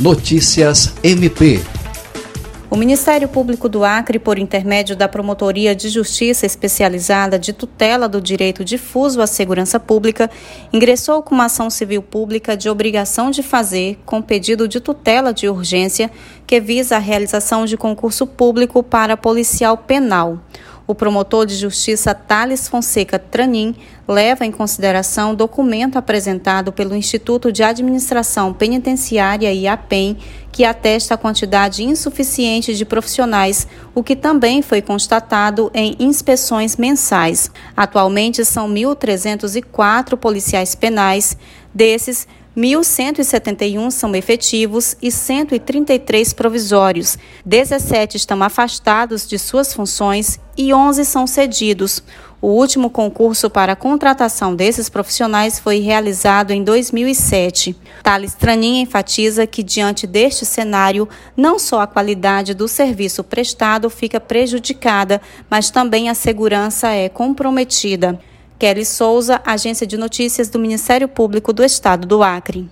Notícias MP. O Ministério Público do Acre, por intermédio da Promotoria de Justiça Especializada de Tutela do Direito Difuso à Segurança Pública, ingressou com uma ação civil pública de obrigação de fazer, com pedido de tutela de urgência, que visa a realização de concurso público para policial penal. O promotor de justiça Thales Fonseca Tranin leva em consideração documento apresentado pelo Instituto de Administração Penitenciária e APEM, que atesta a quantidade insuficiente de profissionais, o que também foi constatado em inspeções mensais. Atualmente são 1.304 policiais penais, desses 1.171 são efetivos e 133 provisórios. 17 estão afastados de suas funções e 11 são cedidos. O último concurso para a contratação desses profissionais foi realizado em 2007. Thales Tranin enfatiza que, diante deste cenário, não só a qualidade do serviço prestado fica prejudicada, mas também a segurança é comprometida. Kelly Souza, Agência de Notícias do Ministério Público do Estado do Acre.